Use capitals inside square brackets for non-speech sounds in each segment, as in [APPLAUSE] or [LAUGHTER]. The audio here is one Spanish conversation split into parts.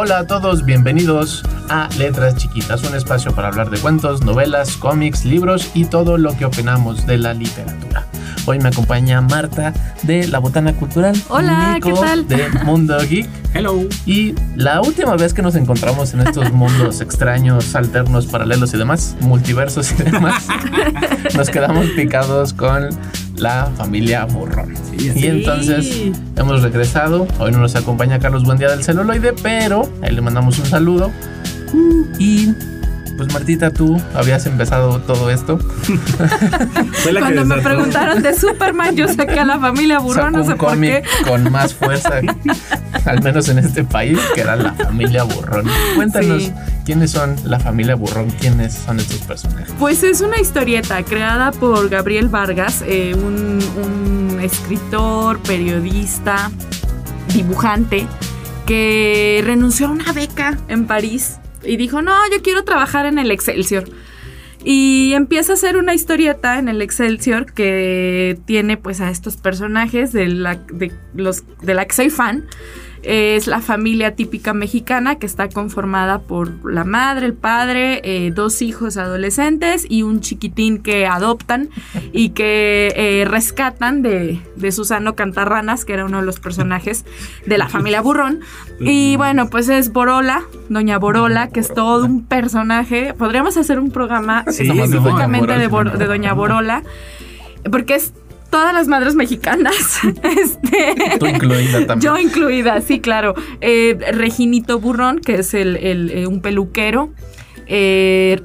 Hola a todos, bienvenidos a Letras Chiquitas, un espacio para hablar de cuentos, novelas, cómics, libros y todo lo que opinamos de la literatura. Hoy me acompaña Marta de La Botana Cultural. Hola, Nico ¿qué tal? De Mundo Geek. [LAUGHS] Hello. Y la última vez que nos encontramos en estos mundos [LAUGHS] extraños, alternos, paralelos y demás, multiversos y demás, [LAUGHS] nos quedamos picados con la familia Burrón. Sí, y entonces hemos regresado. Hoy no nos acompaña Carlos Buendía del celuloide, pero ahí le mandamos un saludo. Y pues Martita, tú habías empezado todo esto. [LAUGHS] Fue la que Cuando me preguntaron de Superman, yo saqué a la familia Burrón, Sacó no sé un por cómic qué. con más fuerza, [LAUGHS] al menos en este país, que era la familia Burrón. Cuéntanos Sí. quiénes son la familia Burrón, quiénes son estos personajes. Pues es una historieta creada por Gabriel Vargas, eh, un, un escritor, periodista, dibujante, que renunció a una beca en París y dijo, no, yo quiero trabajar en el Excelsior. Y empieza a hacer una historieta en el Excelsior que tiene pues a estos personajes de la, de los, de la que soy fan. Es la familia típica mexicana que está conformada por la madre, el padre, eh, dos hijos adolescentes y un chiquitín que adoptan y que eh, rescatan de, de Susano Cantarranas, que era uno de los personajes de la familia Burrón. Y bueno, pues es Borola, Doña Borola, que es todo un personaje. Podríamos hacer un programa Sí, específicamente no, de. Bor- de Doña Borola, porque es todas las madres mexicanas. [LAUGHS] este, Tú incluida también. yo incluida, sí, claro. Eh, Reginito Burrón, que es el, el, eh, un peluquero. Eh,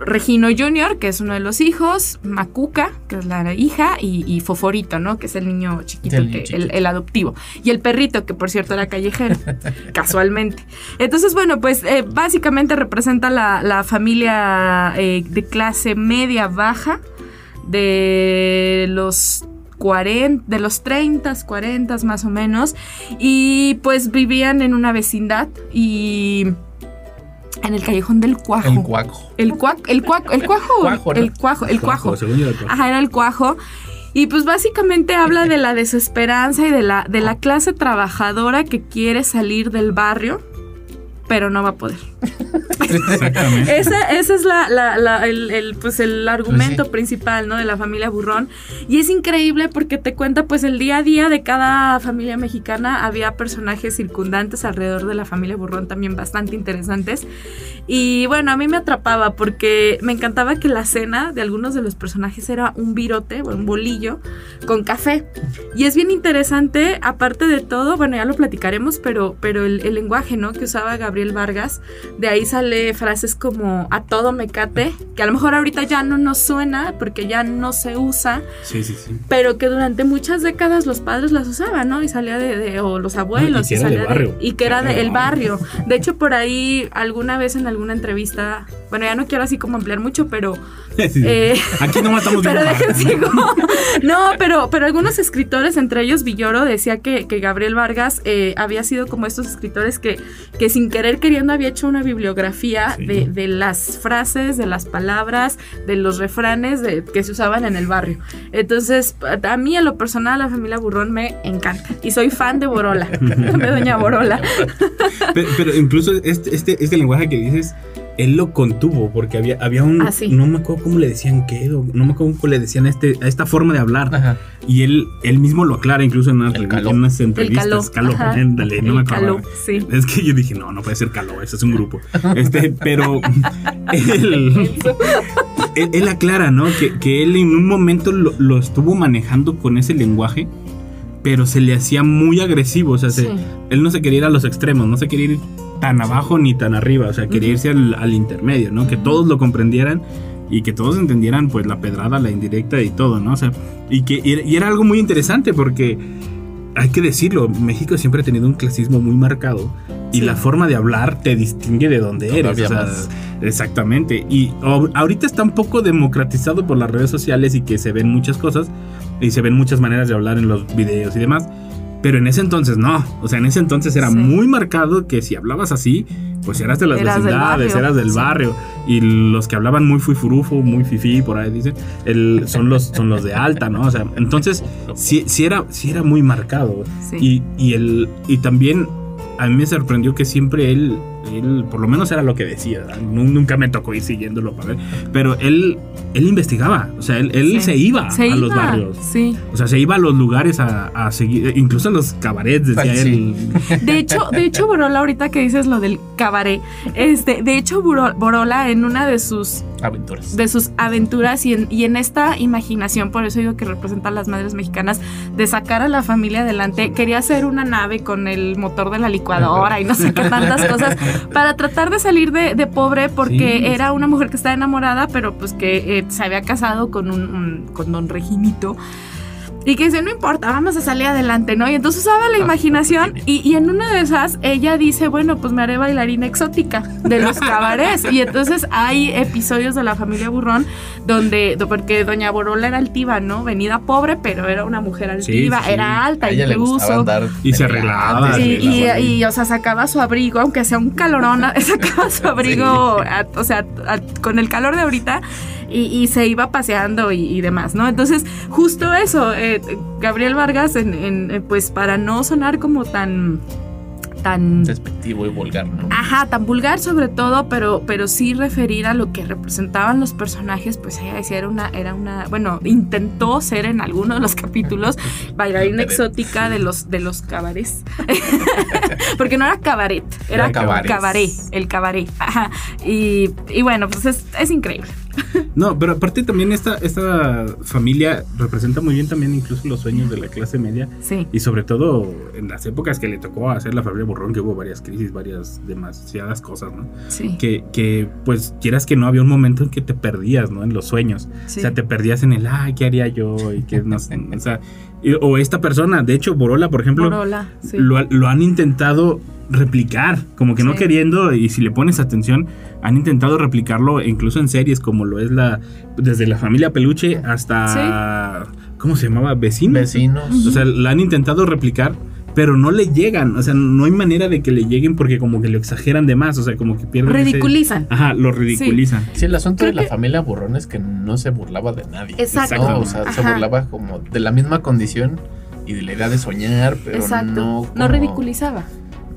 Regino Junior, que es uno de los hijos. Macuca, que es la hija. Y, y Foforito, ¿no? Que es el niño chiquito, El que-. El, el adoptivo. Y el perrito, que por cierto era callejero, [LAUGHS] casualmente. Entonces, bueno, pues eh, básicamente representa la, la familia eh, de clase media baja de los 40, de los 30, 40 más o menos, y pues vivían en una vecindad y en el callejón del cuajo. El cuaco. El cuajo, Cuajo, ¿no? el cuajo, el cuajo. el cuajo. Ajá, era el cuajo. Y pues básicamente habla de la desesperanza y de la, de la clase trabajadora que quiere salir del barrio, pero no va a poder. Exactamente. Ese, ese es la, la- la- el, el, pues el argumento sí. principal, ¿no? De la familia Burrón. Y es increíble porque te cuenta, pues, el día a día de cada familia mexicana. Había personajes circundantes alrededor de la familia Burrón también bastante interesantes. Y bueno, a mí me atrapaba porque me encantaba que la cena de algunos de los personajes era un virote o un bolillo con café. Y es bien interesante, aparte de todo, bueno, ya lo platicaremos, pero, pero el, el lenguaje, ¿no? Que usaba Gabriel Vargas, de ahí sale frases como a todo mecate, que a lo mejor ahorita ya no nos suena porque ya no se usa, Sí, sí, sí. pero que durante muchas décadas los padres las usaban, ¿no? Y salía de, de- o los abuelos, y que era salía de y que era Era de del barrio. De hecho, por ahí alguna vez en alguna entrevista, bueno, ya no quiero así como ampliar mucho, pero [LAUGHS] Sí. eh, Aquí nomás estamos [LAUGHS] pero dejen sigo. [LAUGHS] No, pero, pero algunos escritores, entre ellos Villoro, decía que, que Gabriel Vargas eh, había sido como estos escritores que, que sin querer queriendo había hecho una bibliografía Sí. de, de las frases, de las palabras, de los refranes de, que se usaban en el barrio. Entonces, a mí en lo personal la familia Burrón me encanta. Y soy fan de Borola, de Doña Borola. Pero, pero incluso este, este, este lenguaje que dices, él lo contuvo, porque había, había un. Ah, sí. No me acuerdo cómo le decían qué, no me acuerdo cómo le decían a, este, a esta forma de hablar. Ajá. Y él, él mismo lo aclara, incluso en, una, unas entrevistas. caló. Ándale, no me El acuerdo. caló, sí. Es que yo dije, no, no puede ser caló, eso es un grupo. [LAUGHS] Este, pero él, [LAUGHS] él, él aclara, ¿no? Que, que él en un momento lo, lo estuvo manejando con ese lenguaje, pero se le hacía muy agresivo. O sea, se- él no se quería ir a los extremos, no se quería ir tan abajo ni tan arriba. O sea, quería irse al, al intermedio, ¿no? Que todos lo comprendieran y que todos entendieran, pues, la pedrada, la indirecta y todo, ¿no? O sea, y que y era- algo muy interesante porque hay que decirlo, México siempre ha tenido un clasismo muy marcado y Sí. la forma de hablar te distingue de dónde eres. O sea, más. Exactamente. Y ahorita está un poco democratizado por las redes sociales y que se ven muchas cosas y se ven muchas maneras de hablar en los videos y demás. Pero en ese entonces no. O sea, en ese entonces era Sí. muy marcado que si hablabas así, pues eras de las Eras del vecindades, barrio. eras del Sí. barrio. Y los que hablaban muy fuifurufo, muy fifí, por ahí dicen, el- son, los, son los de alta, ¿no? O sea, entonces sí, sí era, sí era muy marcado. Sí. Y, y, el, y también a mí me sorprendió que siempre él, él por lo menos era lo que decía, nunca me tocó ir siguiéndolo para ver, pero él, él investigaba, o sea, él, él Sí. se iba Se a iba, los barrios. Sí. O sea, se iba a los lugares a, a seguir, incluso a los cabarets, decía Sí. él. [LAUGHS] De hecho, de hecho, Borola, ahorita que dices lo del cabaret, este, de hecho, Borola en una de sus Aventuras. de sus aventuras y en, y en esta imaginación, por eso digo que representa a las madres mexicanas, de sacar a la familia adelante, quería hacer una nave con el motor de la licuadora y no sé qué tantas cosas, para tratar de salir de, de pobre, porque Sí. era una mujer que estaba enamorada, pero pues que eh, se había casado con un, un- con don Reginito. Y que dice, no importa, vamos a salir adelante, ¿no? Y entonces usaba la imaginación y, y en una de esas ella dice, bueno, pues me haré bailarina exótica de los [LAUGHS] cabarets. Y entonces hay episodios de la familia Burrón donde, do- porque doña Borola era altiva, ¿no? Venida pobre, pero era una mujer altiva, Sí, sí. era alta A ella incluso. andar Y se arreglaba, se Y, y, y, o sea, sacaba su abrigo, aunque sea un calorón, [LAUGHS] sacaba su abrigo, a- o sea, a- con el calor de ahorita, y, y se iba paseando y, y demás, ¿no? Entonces, justo eso, eh, Gabriel Vargas, en, en, eh, pues para no sonar como tan tan despectivo y vulgar, ¿no? Ajá, tan vulgar sobre todo, pero, pero sí referir a lo que representaban los personajes, pues ella decía era una, era una, bueno, intentó ser en alguno de los capítulos [LAUGHS] bailarina exótica de los, de los cabarets. [LAUGHS] Porque no era cabaret, era, Era cabaret, el cabaret. Ajá. Y, y bueno, pues es, es increíble. No, pero aparte también esta, esta familia representa muy bien también incluso los sueños de la clase media Sí. y sobre todo en las épocas que le tocó hacer la familia Borrón, que hubo varias crisis, varias demasiadas cosas, ¿no? Sí. Que, que pues quieras que no había un momento en que te perdías, ¿no? En los sueños. sí. O sea, te perdías en el, ay, ¿qué haría yo? Y que no sé, o sea, y- o esta persona, de hecho, Borola, por ejemplo, Borola, sí. lo, lo han intentado replicar, como que no Sí. queriendo, y si le pones atención, han intentado replicarlo incluso en series como lo es la, desde la familia Peluche hasta, ¿cómo se llamaba? Vecinos. Vecinos. O sea, la han intentado replicar, pero no le llegan, o sea, no hay manera de que le lleguen porque como que lo exageran de más, o sea, como que pierden ese- Ridiculizan. Ajá, lo ridiculizan. Sí, el asunto Creo de la que- familia Burrón es que no se burlaba de nadie. Exacto. ¿no? O sea, se burlaba como de la misma condición y de la idea de soñar, pero Exacto. no. No, ridiculizaba.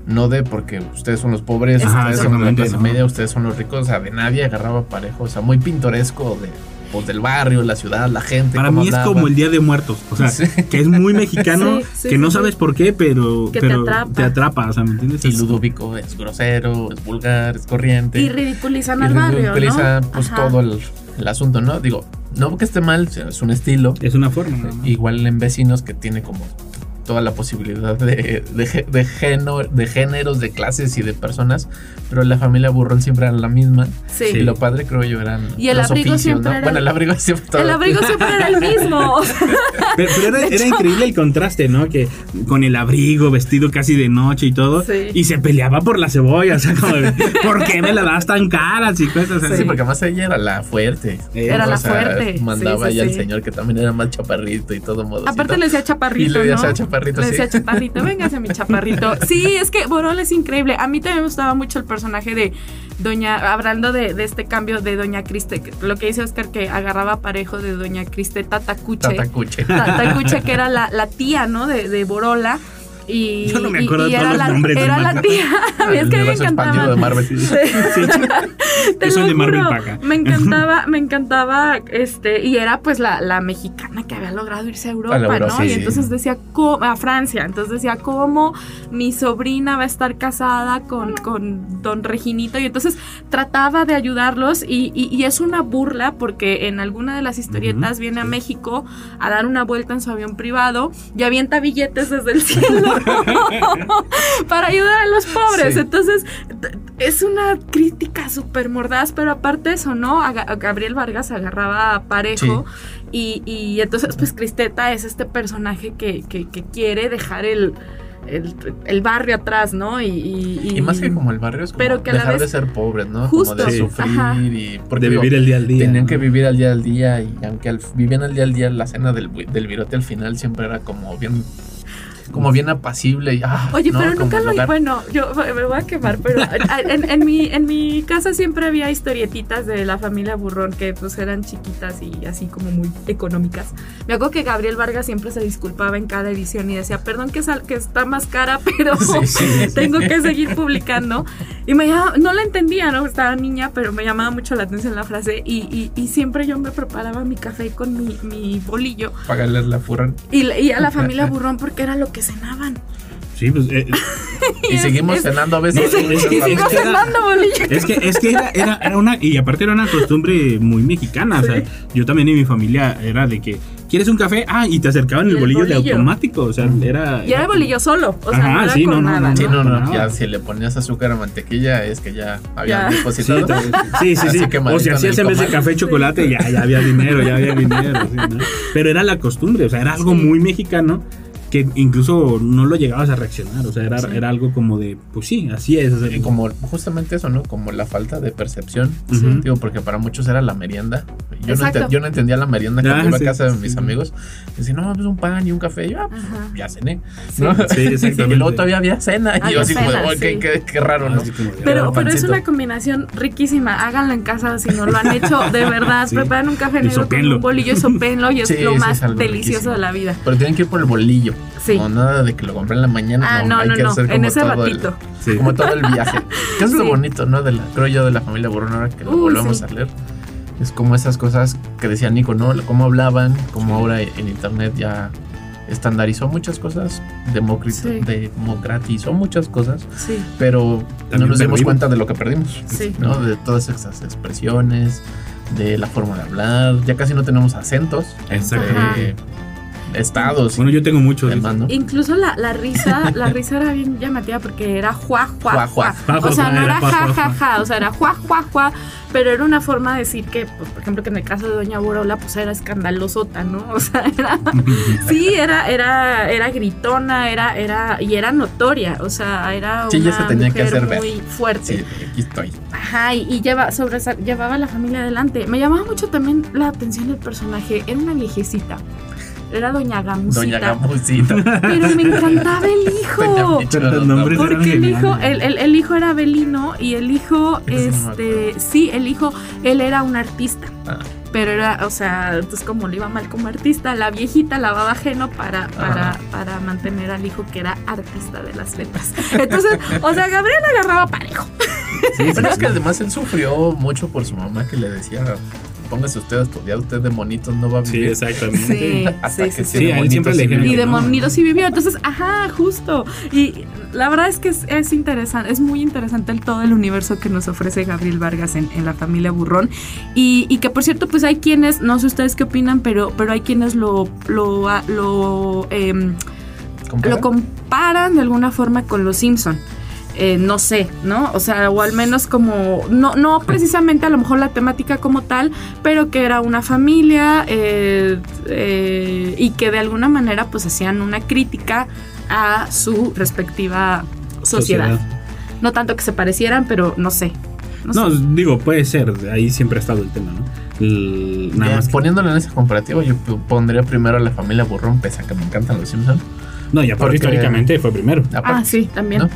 No de porque ustedes son los pobres, Ajá, ustedes son de la clase ¿no? media, ustedes son los ricos, o sea, de nadie agarraba parejo, o sea, muy pintoresco de, pues, del barrio, la ciudad, la gente. Para mí es hablaba. como el Día de Muertos, o sea, Sí. que es muy mexicano, Sí, [LAUGHS] sí, que no sí, sabes por qué, pero, Que te atrapa. te atrapa, o sea, ¿me entiendes? Y Es- Ludovico es grosero, es vulgar, es corriente. Y ridiculizan Y al barrio, ridiculiza, ¿no? pues Ajá. todo el, el asunto, ¿no? Digo, no que esté mal, es un estilo. Es una forma. Igual en vecinos que tiene como toda la posibilidad de, de, de, género- de géneros, de clases y de personas, pero la familia Burrón siempre era la misma. Sí. Y lo padre creo yo eran Y el los abrigo oficios, siempre ¿no? era Bueno, el- abrigo siempre todo- El abrigo siempre era el mismo. [LAUGHS] o Pero, pero era, era increíble el contraste, ¿no? Que con el abrigo, vestido casi de noche y todo, Sí. y se peleaba por la cebolla, o sea, como, ¿por qué me la das tan caras y cosas así? Sí, porque además ella era la fuerte. Eh, Era O la sea, fuerte, Mandaba sí, sí, ya sí. el señor que también era más chaparrito y todo modo. Aparte le decía chaparrito, Y le decía ¿no? Chaparrito, Le sí. decía chaparrito, [LAUGHS] véngase mi chaparrito. Sí, es que Borol es increíble. A mí también me gustaba mucho el personaje de Doña, hablando de, de este cambio de Doña Criste, lo que dice Oscar que agarraba parejo de Doña Criste Tatacuche. Tatacuche. Tatacuche, [LAUGHS] que era la, la tía, ¿no? De, de Borola. Y, Yo no me acuerdo y de todos era los la, nombres de era la Marvel. tía. [LAUGHS] Es El que me expandido de encantaba. Marvel. Sí. [LAUGHS] [LAUGHS] Te Yo soy lo de Marvel juro, Paca. Me encantaba, me encantaba, este, y era pues la, la mexicana que había logrado irse a Europa, A la Europa, ¿no? sí. Y entonces decía, ¿cómo? a Francia, entonces decía, ¿cómo mi sobrina va a estar casada con, con don Reginito? Y entonces trataba de ayudarlos y, y- y es una burla porque en alguna de las historietas viene a sí. México a dar una vuelta en su avión privado y avienta billetes desde el cielo [LAUGHS] para ayudar a los pobres. Sí. Entonces, es una crítica súper mordaz, pero aparte eso, ¿no? A, Gabriel Vargas agarraba a parejo y, y entonces, pues Cristeta es este personaje que, que- que quiere dejar el, el, el barrio atrás, ¿no? Y, y, Y más que como el barrio es como Pero que a la dejar vez- de ser pobres, ¿no? Justo, como de sí. sufrir Ajá. y porque de digo, vivir el día al día. tenían ¿no? que vivir al día al día y aunque al, vivían al día al día la cena del, del virote al final siempre era como bien como bien apacible y ah, Oye, ¿no? pero nunca lo... hogar. Bueno, yo me voy a quemar, pero [LAUGHS] en, en mi, en mi casa siempre había historietitas de la familia Burrón que pues eran chiquitas y así como muy económicas. Me acuerdo que Gabriel Vargas siempre se disculpaba en cada edición y decía, perdón que, sal- que está más cara, [LAUGHS] pero Sí, sí, sí. tengo que seguir publicando. Y me llamaba- no la entendía, ¿no? Estaba niña, pero me llamaba mucho la atención la frase y, y- y siempre yo me preparaba mi café con mi, mi bolillo pagarles la furran y, y a la familia Burrón porque era lo que cenaban. Sí, pues eh, [LAUGHS] y es- seguimos es- cenando a veces muchas es- Y sigo cenando bolillo. es que, es que era, era, era una, y aparte era una costumbre muy mexicana. O sea, yo también en mi familia era de que, ¿quieres un café? Ah, y te acercaban Y el el bolillo, de bolillo. automático. O sea, era. Y era el bolillo solo, o sea, Ajá, no era sí, con no, no, nada. no, Sí, no, no, No. ya si le ponías azúcar o mantequilla es que ya había. Sí, depositado. sí, sí. Sí. quemadito O si hacías en vez de café chocolate, ya, ya había dinero, ya había dinero. sí, ¿no? Pero era la costumbre, o sea, era algo Sí. muy mexicano que incluso no lo llegabas a reaccionar. O sea, era, Sí. era algo como de, pues sí, así es. o sea, Y como justamente eso, ¿no? Como la falta de percepción. Digo, porque para muchos era la merienda. Yo, no, ente- yo no entendía la merienda cuando Ah, iba a casa de sí, mis sí. amigos. Decían, no, pues un pan y un café. Y yo, ah, pues, ya cené. Sí. ¿no? Sí, exactamente. [LAUGHS] y luego todavía había cena. Y yo así como, "Oh, qué, sí. qué- qué raro, ¿no? así como de, Pero, un pero es una combinación riquísima. Háganlo en casa si no lo han hecho. De [LAUGHS] verdad, Sí. preparan un café negro con un bolillo y sopenlo y es Sí, lo más delicioso riquísimo. de la vida. Pero tienen que ir por el bolillo. Sí. No, nada de que lo compré en la mañana. Ah, no, hay no, que no. hacer En como ese todo el-. Sí. como todo el viaje. [LAUGHS] Que es lo bonito, ¿no? De la, creo yo, de la familia Burrón, ahora que lo Uy, volvemos sí. a leer. Es como esas cosas que decía Nico, ¿no? Cómo hablaban, cómo ahora en internet ya estandarizó muchas cosas, democratizó muchas cosas, Sí, pero no nos dimos cuenta de lo que perdimos, sí. ¿no? De todas esas expresiones, de la forma de hablar, ya casi no tenemos acentos Exacto. entre estados Bueno, yo tengo muchos. ¿no? Incluso la, la risa, la risa era bien llamativa porque era juá, juá, Juá. O sea, no Era ja, ja, ja. O sea, era juá, juá, juá. Pero era una forma de decir que, pues, por ejemplo, que en el caso de Doña Borola, pues era escandalosota, ¿no? O sea, era. [LAUGHS] Sí, era, era, era gritona, era, era, y era notoria. O sea, era Sí, ya una se tenía que mujer hacer ver. muy fuerte. Sí, aquí estoy. Ajá, y, y lleva, sobresa- llevaba a la familia adelante. Me llamaba mucho también la atención el personaje. Era una viejecita. Era Doña Gamusita. Doña Gamusita. Pero me encantaba el hijo. Porque el hijo, el, el- el hijo era Belino y el hijo, este, sí, el hijo, él era un artista. Ah. Pero era, o sea, entonces como le iba mal como artista, la viejita lavaba ajeno para, para, para mantener al hijo que era artista de las letras. Entonces, o sea, Gabriel agarraba parejo. Sí, Pero es que [LAUGHS] además él sufrió mucho por su mamá que le decía, póngase usted a estudiar, usted de monitos no va a Sí, vivir. exactamente. Sí, [LAUGHS] Hasta sí, que sí, sí, sí. de siempre le sí. Y de. Monitos sí vivió. Entonces, ajá, justo. Y la verdad es que es, es interesante, es muy interesante el, todo el universo que nos ofrece Gabriel Vargas en, en la familia Burrón. Y, y que por cierto, pues hay quienes, no sé ustedes qué opinan, pero, pero hay quienes lo, lo, ah, lo, em, ¿Compara? lo comparan de alguna forma con los Simpson. Eh, no sé, ¿no? O sea, o al menos como, no, no precisamente a lo mejor la temática como tal, pero que era una familia eh, eh, y que de alguna manera pues hacían una crítica a su respectiva sociedad. No tanto que se parecieran, pero no sé. No, No, sé. digo, puede ser, ahí siempre ha estado el tema, ¿no? Nada Ya, más que- Poniéndolo en ese comparativo, yo pondría primero a la familia Burrón, pese a que me encantan los Simpsons. No, y aparte porque- históricamente fue primero. Ah, sí, también. ¿no?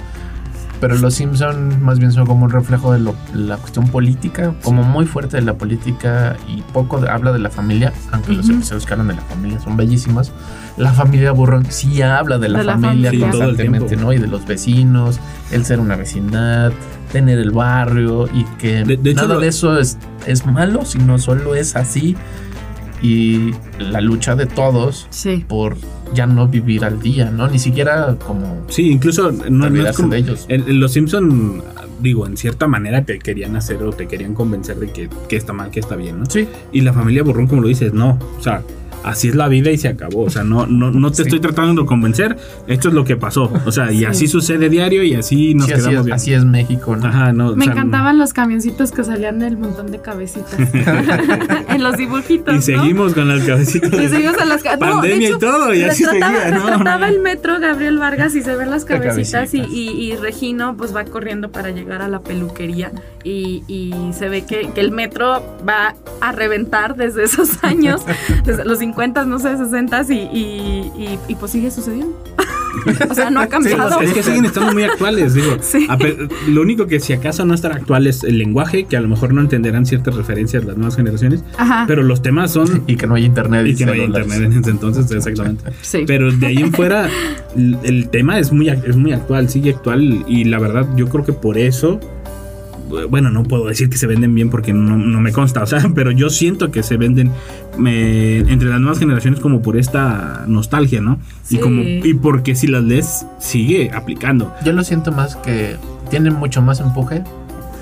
Pero los Simpson más bien son como un reflejo de lo- la cuestión política, como muy fuerte de la política y poco de- habla de la familia, aunque los Ujú. episodios que hablan de la familia son bellísimos. La familia Burrón sí habla de la De la familia. Sí, constantemente. ¿no? Y de los vecinos, el ser una vecindad, tener el barrio y que De- nada de eso es, es malo, sino solo es así. Y la lucha de todos Sí. por ya no vivir al día, ¿no? Ni siquiera como Sí, incluso no, no es como- de ellos. en- en los Simpson digo, en cierta manera te querían hacer o te querían convencer de que, que está mal, que está bien, ¿no? Sí. Y la familia Burrón, como lo dices, no. O sea, así es la vida y se acabó. O sea, no, no, no te Sí. estoy tratando de convencer, esto es lo que pasó. O sea, y Sí. así sucede diario y así nos Sí, así, quedamos es, bien. así es México, ¿no? Ajá, no, o Me sea, encantaban los camioncitos que salían del montón de cabecitas. [LAUGHS] en los dibujitos. Y ¿no? seguimos con las cabecitas. Y seguimos a las ca- no, de Pandemia hecho, y todo, y así retrataba, seguía, ¿no? retrataba el metro Gabriel Vargas y se ven las cabecitas y, cabecitas. y- y Regino pues va corriendo para llegar a la peluquería y, y se ve que, que el metro va a reventar desde esos años, [LAUGHS] desde los 50, no sé, 60 y, y, y- y, pues sigue sucediendo. [LAUGHS] o sea, no ha cambiado. Es que siguen estando muy actuales, digo. Sí. Lo único que si acaso no estará actual es el lenguaje, que a lo mejor no entenderán ciertas referencias las nuevas generaciones, Ajá. pero los temas son... [LAUGHS] Y que no hay internet. Y que no hay internet en ese entonces, exactamente. [LAUGHS] sí. Pero de ahí en fuera, el, el tema es muy, es muy actual, sigue actual. Y la verdad, yo creo que por eso. Bueno, no puedo decir que se venden bien porque no, no me consta, o sea, [LAUGHS] pero yo siento que se venden eh, entre las nuevas generaciones como por esta nostalgia, ¿no? Sí. Y como y porque si las lees sigue aplicando. Yo lo siento más que tienen mucho más empuje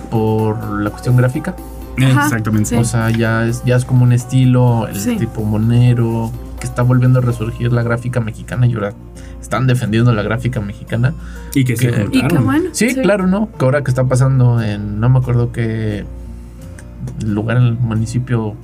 por la cuestión gráfica. Ajá, Exactamente. sí. O sea, ya es, ya es como un estilo, el Sí. tipo monero, que está volviendo a resurgir la gráfica mexicana y ahora están defendiendo la gráfica mexicana. Y que se que- y qué juntaron. bueno. Sí, claro, ¿no? Que ahora que está pasando en, no me acuerdo qué lugar en el municipio,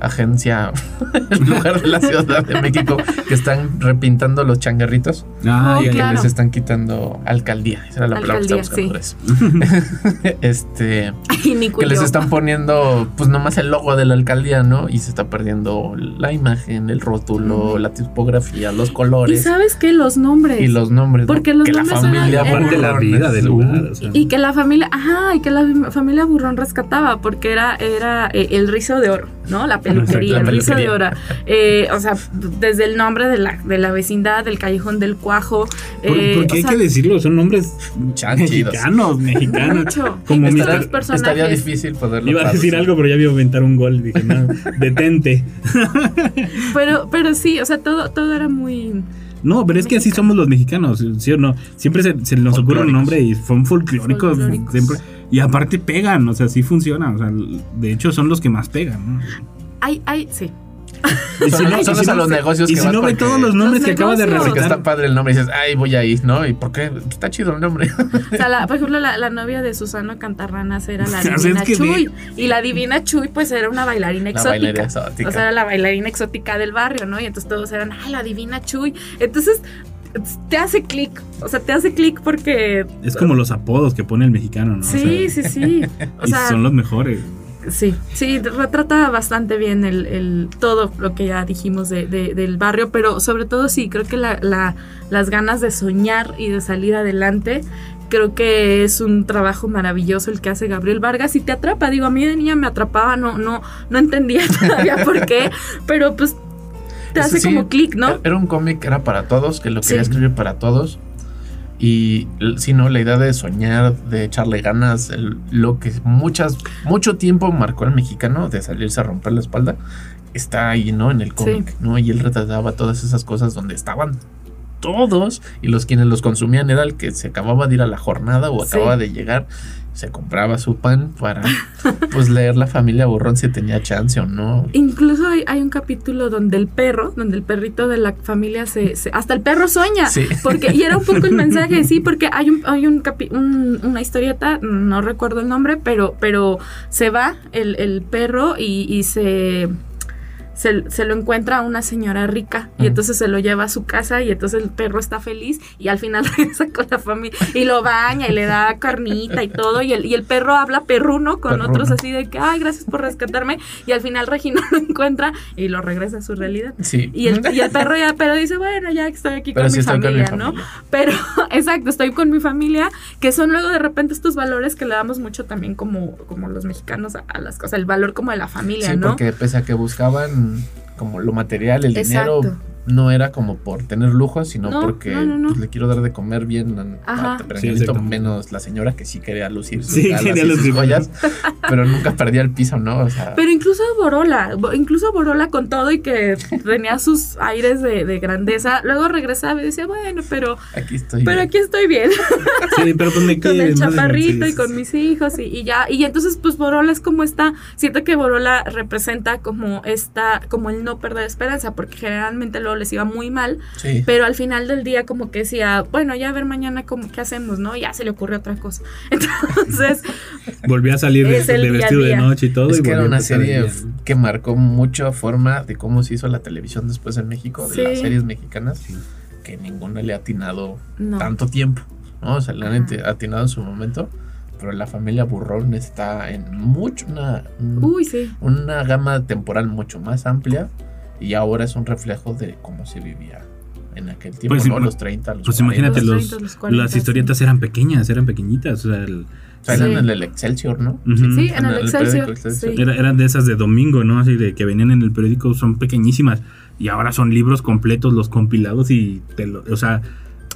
agencia, [LAUGHS] el lugar de la Ciudad de México, que están repintando los changarritos, Ah, ya, ya. que claro. les están quitando alcaldía. Esa era la palabra que Alcaldía, estaba buscando. por eso. [LAUGHS] este, Y que les están poniendo, pues nomás el logo de la alcaldía, ¿no? Y se está perdiendo la imagen, el rótulo, Ujú. la tipografía, los Y colores sabes que los nombres. y, los nombres. ¿no? Porque los que la nombres familia eran- Aparte de la vida del lugar. o sea. Y que la familia, ajá, y que la familia Burrón rescataba, porque era, era eh, el rizo de oro, ¿no? La peluquería, oro. Eh, o sea, desde el nombre de la, de la vecindad, del callejón del cuajo. Por- eh, porque o hay sea, que decirlo, son nombres mexicanos, mexicanos. mucho. Como Estaría, personajes. estaría difícil poderlo Iba a decir algo, pero ya iba a inventar un gol. Dije, no, detente. [LAUGHS] Pero, pero sí, o sea, todo, todo era muy. No, pero es que así somos los mexicanos, ¿sí o no? Siempre se, se nos ocurre un nombre y son folclóricos. Folclóricos. siempre. Y aparte pegan, o sea, sí funciona. O sea, de hecho son los que más pegan, ¿no? Ay, ay, sí. Y Son, no- son y los si a no- los negocios Y que si vas no ve todos los nombres Los que acaba de. Porque recitar. está padre el nombre y dices, ay, voy ahí, ¿no? ¿Y por qué? Está chido el nombre. O sea, la- por ejemplo, la, la novia de Susana Cantarranas era la [LAUGHS] O sea, es divina que Chuy. de- Y la divina Chuy, pues era una bailarina La exótica. bailarina exótica. O sea, era la bailarina exótica del barrio, ¿no? Y entonces todos eran, ay, la divina Chuy. Entonces, te hace clic. O sea, te hace clic porque. Es como los apodos que pone el mexicano, ¿no? O Sí, sea, sí, sí. [LAUGHS] O y sea, son los mejores. Sí, sí, retrata bastante bien el, el- todo lo que ya dijimos de- de- del barrio, pero sobre todo sí, creo que la, la- las ganas de soñar y de salir adelante, creo que es un trabajo maravilloso el que hace Gabriel Vargas y te atrapa. Digo, a mí de niña me atrapaba, no, no, no entendía [LAUGHS] todavía por qué, pero pues te Eso hace sí, como clic, ¿no? Era un cómic que era para todos, que lo quería Sí. escribir para todos. Y si no, la idea de soñar, de echarle ganas, el- lo que muchas, mucho tiempo marcó al mexicano de salirse a romper la espalda, está ahí, ¿no? En el cómic, ¿no? Y él retrataba todas esas cosas donde estaban todos y los quienes los consumían era el que se acababa de ir a la jornada o Sí. acababa de llegar, se compraba su pan para [LAUGHS] pues leer la familia Borrón si tenía chance o no. Incluso hay, hay un capítulo donde el perro, donde el perrito de la familia se, se- hasta el perro sueña, Sí. porque y era un poco el [LAUGHS] mensaje, sí, porque hay un hay un, capi- un- una historieta, no recuerdo el nombre, pero pero se va el, el perro y, y se se, se lo encuentra a una señora rica y entonces se lo lleva a su casa y entonces el perro está feliz y al final [LAUGHS] regresa con la familia y lo baña y le da carnita y todo y el, y el perro habla perruno con Perruno. otros así de que, ay, gracias por rescatarme y al final Regina [LAUGHS] lo encuentra y lo regresa a su realidad. Sí. Y el, y el perro ya, [LAUGHS] pero dice, bueno, ya estoy aquí Pero con, sí mi estoy con mi familia, ¿no? Pero, exacto, estoy con mi familia, que son luego de repente estos valores que le damos mucho también como, como los mexicanos a, a las cosas, el valor como de la familia, Sí, ¿no? porque pese a que buscaban como lo material, el dinero, no era como por tener lujo, sino No, porque no, no, no. pues, le quiero dar de comer bien a, Sí, menos la señora que sí quería lucir sus Sí, galas quería y sus lucir. joyas, [LAUGHS] pero nunca perdía el piso, ¿no? O sea, Pero incluso Borola, bo- incluso Borola con todo y que tenía sus aires de, de grandeza, luego regresaba y decía, bueno, pero, aquí estoy. pero aquí estoy bien. [LAUGHS] Sí, pero pues me con el chaparrito y con mis hijos y, y ya. Y entonces, pues Borola es como esta, siento que Borola representa como esta, como el no perder esperanza, porque generalmente luego les iba muy mal, Sí. pero al final del día como que decía, bueno, ya a ver mañana cómo, qué hacemos, ¿no? Ya se le ocurrió otra cosa. [LAUGHS] Entonces, Volví a salir de, de vestido de noche y todo. Es y que era una serie que marcó mucha forma de cómo se hizo la televisión después en México, de Sí. las series mexicanas, Sí. que ninguna le ha atinado no. tanto tiempo, ¿no? O sea, le han ati- atinado en su momento, pero la familia Burrón está en mucho, una, un- Uy, sí. una gama temporal mucho más amplia y ahora es un reflejo de cómo se vivía en aquel tiempo, Pues, ¿no? ima- Los 30, los Pues 40. imagínate, Los los, 30, los 40, las historietas eran pequeñas, eran pequeñitas. O sea, el- O sea, eran Sí. en el Excelsior, ¿no? Sí, en En el el Excelsior. periódico Excelsior. sí. Era- eran de esas de domingo, ¿no? Así de que venían en el periódico, son pequeñísimas. Y ahora son libros completos, los compilados y te lo, o sea,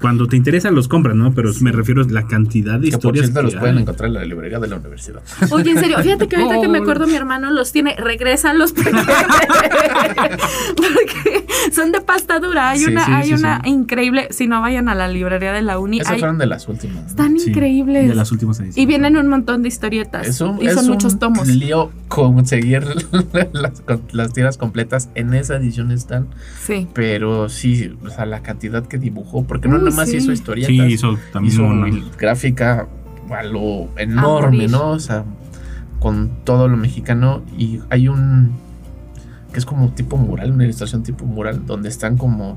cuando te interesan los compras, ¿no? Pero me refiero a la cantidad de Que por historias cierto los que pueden encontrar en la librería de la universidad. Oye, en serio, fíjate que ahorita que me [LAUGHS] acuerdo mi hermano los tiene, regrésalos porque, [LAUGHS] porque son de pasta dura. Hay Sí, una, sí, hay sí, una sí. increíble, si no vayan a la librería de la uni, Esas hay- fueron de las últimas. ¿no? están Sí, increíbles. De las últimas ediciones. Y vienen un montón de historietas. Es un, y es son un muchos tomos. lío conseguir [LAUGHS] las, con- las tiras completas. En esa edición están. Sí. Pero sí, o sea, la cantidad que dibujó. Porque no Sí. hizo historietas. Sí, hizo también hizo una- gráfica a lo enorme. ¿no? O sea, con todo lo mexicano. Y hay un. que es como tipo mural, una ilustración tipo mural, donde están como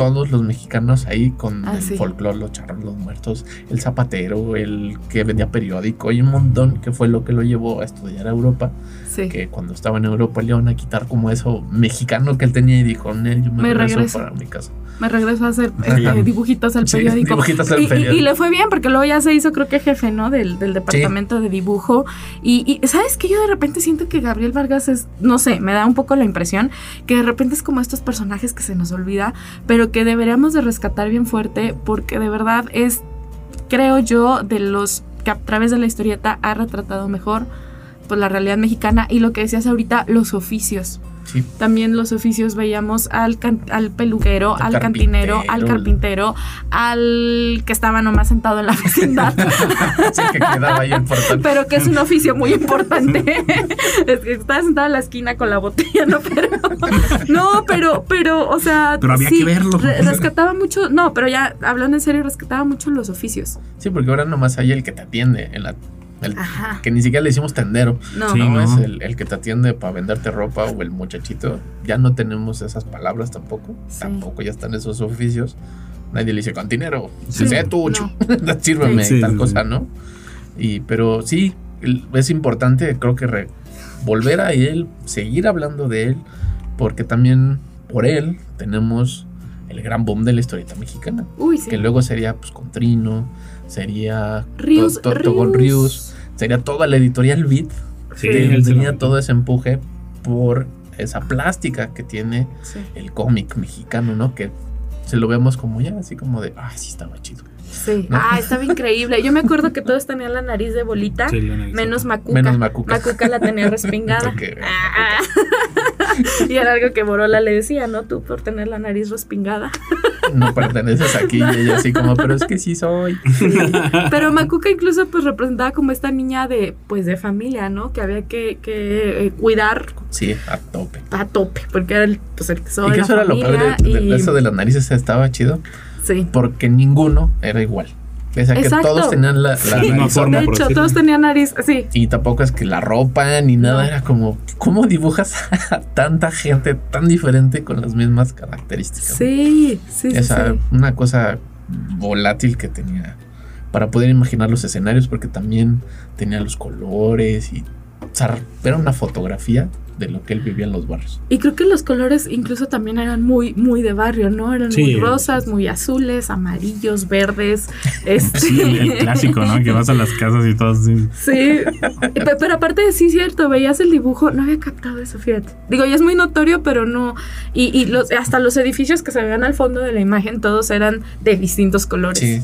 todos los mexicanos ahí con Ah, el sí. folclore, los charros, los muertos, el zapatero, el que vendía periódico, y un montón que fue lo que lo llevó a estudiar a Europa, Sí. que cuando estaba en Europa le iban a quitar como eso mexicano que él tenía y dijo, "Nel, yo me, Me regreso, regreso". para mi casa. Me regreso a hacer [LAUGHS] este, dibujitos al Sí, periódico. dibujitos al Y- y- Y, periódico. le fue bien porque luego ya se hizo creo que jefe, ¿no? Del, del departamento de dibujo. Y, y, ¿sabes que Yo de repente siento que Gabriel Vargas es, no sé, me da un poco la impresión que de repente es como estos personajes que se nos olvida, pero que deberíamos de rescatar bien fuerte porque de verdad es, creo yo, de los que a través de la historieta ha retratado mejor pues la realidad mexicana y lo que decías ahorita, los oficios. Sí, También los oficios veíamos al, can- al peluquero, Al al cantinero, al carpintero. al que estaba nomás sentado en la vecindad, [LAUGHS] sí que quedaba ahí el portal. pero que es un oficio muy importante. [LAUGHS] es que estaba sentado en la esquina con la botella, ¿no? Pero, [LAUGHS] no, pero, pero, o sea, Pero había que verlo. re- rescataba mucho, no, pero ya hablando en serio, rescataba mucho los oficios. Sí, porque ahora nomás hay el que te atiende, en la, el- Ajá. que ni siquiera le hicimos tendero. No. Sí. no, ¿no? es el, el que te atiende para venderte ropa o el muchachito. Ya no tenemos esas palabras tampoco. Sí. Tampoco ya están esos oficios. Nadie le dice cantinero. Sí, Sí, tú, no. [LAUGHS] sírveme tal sí, cosa, sí. ¿no? Y, pero sí, es importante, creo que re- volver a él, seguir hablando de él, porque también por él tenemos el gran boom de la historieta mexicana. Uy, sí. Que luego sería pues con Trino, sería Rius, to- to- Rius, sería toda la editorial Beat Sí, que tenía todo ese empuje por esa plástica que tiene Sí. el cómic mexicano, ¿no? Que se lo vemos como ya, así como de, ah, sí estaba chido. Sí. ¿No? Ah, estaba increíble. Yo me acuerdo que todos tenían la nariz de bolita. Sí, la nariz. Menos Macuca. Menos Macuca. Macuca la tenía respingada. [LAUGHS] Porque- Ah. [LAUGHS] y era algo que Borola le decía, ¿no? Tú por tener la nariz respingada. No perteneces aquí y ella así como, pero es que sí soy. [LAUGHS] Pero Macuca incluso pues representaba como esta niña de pues de familia, ¿no? Que había que, que, eh, cuidar Sí, a tope. a tope, porque era el, pues, el tesoro Y de que eso era lo padre de, de y- eso de las narices estaba chido, Sí. porque ninguno era igual. O sea, que Exacto. todos tenían la, la Sí, misma nariz forma. De hecho, decirlo. todos tenían nariz, sí. Y tampoco es que la ropa ni nada No. era como, ¿cómo dibujas [LAUGHS] a tanta gente tan diferente con las mismas características? Sí, sí, sí. Esa, sí. una cosa volátil que tenía para poder imaginar los escenarios, porque también tenía los colores y O sea, era una fotografía de lo que él vivía en los barrios. Y creo que los colores incluso también eran muy, muy de barrio, ¿no? Eran Sí. muy rosas, muy azules, amarillos, verdes. [LAUGHS] Este, Sí, el, el clásico, ¿no? Que vas a las casas y todo así. Sí, Pe- pero aparte de sí, cierto, veías el dibujo, no había captado eso, fíjate. Digo, ya es muy notorio, pero no. Y, y los, hasta los edificios que se veían al fondo de la imagen, todos eran de distintos colores. Sí.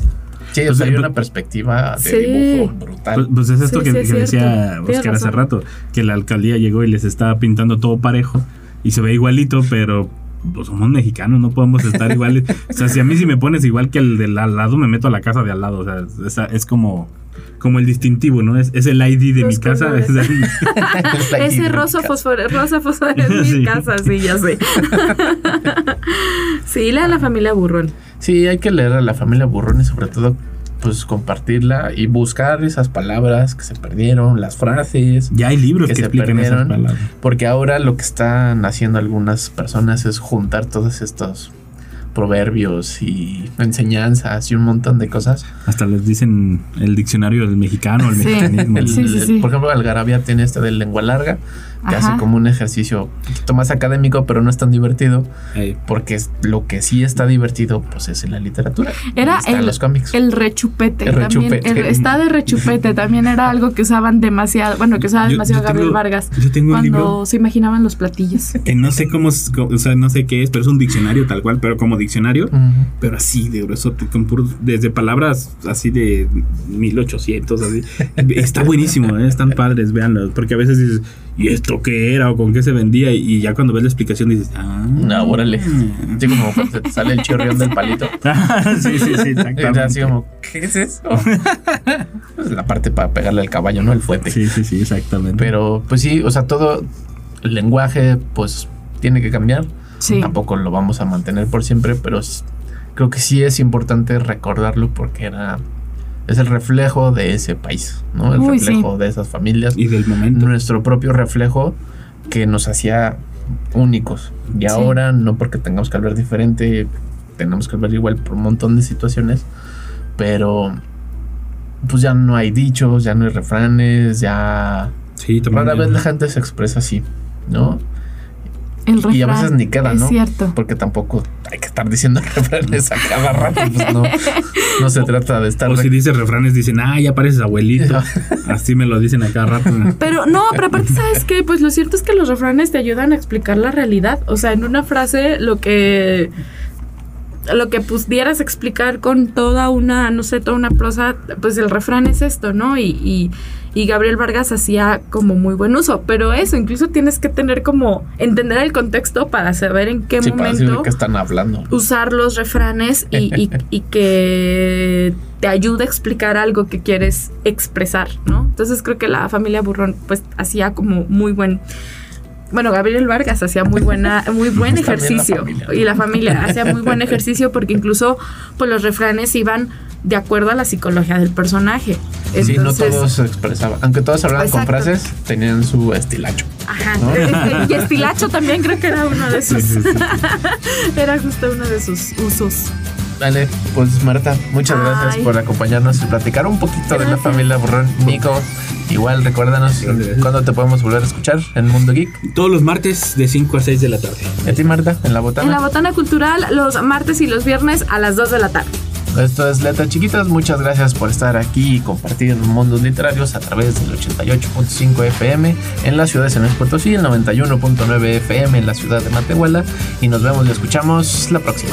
Sí, o Pues, sea, hay una perspectiva de Sí. dibujo Pues, brutal. pues es esto Sí, que, sí, que es cierto. decía Oscar hace rato, que la alcaldía llegó y les estaba pintando todo parejo y se ve igualito, pero pues, somos mexicanos, no podemos estar iguales. o sea, si a mí si me pones igual que el del al lado, me meto a la casa de al lado. O sea, es, es como, como el distintivo, ¿no? Es, es el ID de Los mi casa. es el- [LAUGHS] Ese rosa fosfore, rosa fosfore es [LAUGHS] mi Sí. casa, sí, ya sé. [LAUGHS] sí, la de la familia Burrón. Sí, hay que leer a la familia Burrón y sobre todo pues compartirla y buscar esas palabras que se perdieron, las frases, ya hay libros Que que, se esas perdieron. palabras. porque ahora lo que están haciendo algunas personas es juntar todos estos proverbios y enseñanzas y un montón de cosas. Hasta les dicen el diccionario del mexicano, el Sí. mexicanismo. [LAUGHS] El- Sí, sí, el-. Por ejemplo, Algarabía tiene este de lengua larga, hace como un ejercicio un poquito más académico, pero no es tan divertido, porque es- lo que sí está divertido, pues es en la literatura. Era Está en el- los cómics. El rechupete. El también, rechupete. el- está de rechupete. También era algo que usaban demasiado. Bueno, que usaba yo- demasiado yo Gabriel tengo- Vargas. Yo tengo un libro se imaginaban los platillos. [LAUGHS] que no sé cómo, o sea, no sé qué es, pero es un diccionario tal cual, pero como diccionario, pero así de grueso, con puros- desde palabras así de 1800, así. [LAUGHS] Está buenísimo, ¿eh? están padres, véanlo, porque a veces dices, ¿y esto qué era o con qué se vendía? Y, ya cuando ves la explicación dices, ah, No, órale. Así como cuando se te sale el chorreón del palito. [LAUGHS] sí, sí, sí, [LAUGHS] Era exactamente. así como, ¿qué es eso? [LAUGHS] Es la parte para pegarle al caballo, ¿no? El fuete. Sí, sí, sí, exactamente. Pero, pues sí, o sea, todo el lenguaje, pues, tiene que cambiar. Sí. Tampoco lo vamos a mantener por siempre, pero creo que sí es importante recordarlo porque era. Es el reflejo de ese país, ¿no? El Uy, sí. reflejo de esas familias. y del momento. nuestro propio reflejo que nos hacía únicos. Y Sí. ahora, no porque tengamos que hablar diferente, tenemos que hablar igual por un montón de situaciones, pero pues ya no hay dichos, ya no hay refranes, ya Sí, también. rara vez la gente se expresa así, ¿no? El Y a veces ni queda, es ¿no? cierto. Porque tampoco hay que estar diciendo [LAUGHS] refranes a cada rato, pues no, [LAUGHS] no se trata de estar... O si dices refranes, dicen, ah, ya pareces abuelito. [LAUGHS] Así me lo dicen a cada rato. Pero no, pero aparte, ¿sabes qué? Pues lo cierto es que los refranes te ayudan a explicar la realidad. O sea, en una frase, lo que. Lo que pudieras explicar con toda una, no sé, toda una prosa, pues el refrán es esto, ¿no? Y, y, y Gabriel Vargas hacía como muy buen uso. Pero eso, incluso tienes que tener como. entender el contexto para saber en qué Sí, momento qué están hablando. usar los refranes y, y- [LAUGHS] y que te ayude a explicar algo que quieres expresar, ¿no? Entonces creo que la familia Burrón pues hacía como muy buen bueno, Gabriel Vargas hacía muy buena, [LAUGHS] muy buen la ejercicio. familia. Y la familia hacía muy buen [LAUGHS] ejercicio porque incluso pues los refranes iban de acuerdo a la psicología del personaje. sí, no Entonces, todos expresaban. Aunque todos hablaban con Exacto. frases, tenían su estilacho. Ajá. ¿no? [LAUGHS] Y estilacho también creo que era uno de sus. Sí, sí, sí. era justo uno de sus usos. Vale, pues Marta, muchas gracias por acompañarnos y platicar un poquito de la familia Burrón. Nico, igual recuérdanos Gracias. cuándo te podemos volver a escuchar en Mundo Geek. Todos los martes de 5 a 6 de la tarde. Y a ti, Marta, en la botana. En la botana cultural los martes y los viernes a las 2 de la tarde. Esto es Letras Chiquitas. Muchas gracias por estar aquí y compartir mundos literarios a través del 88.5 FM en la ciudad de San Luis Potosí, el 91.9 FM en la ciudad de Matehuala. Y nos vemos y escuchamos la próxima.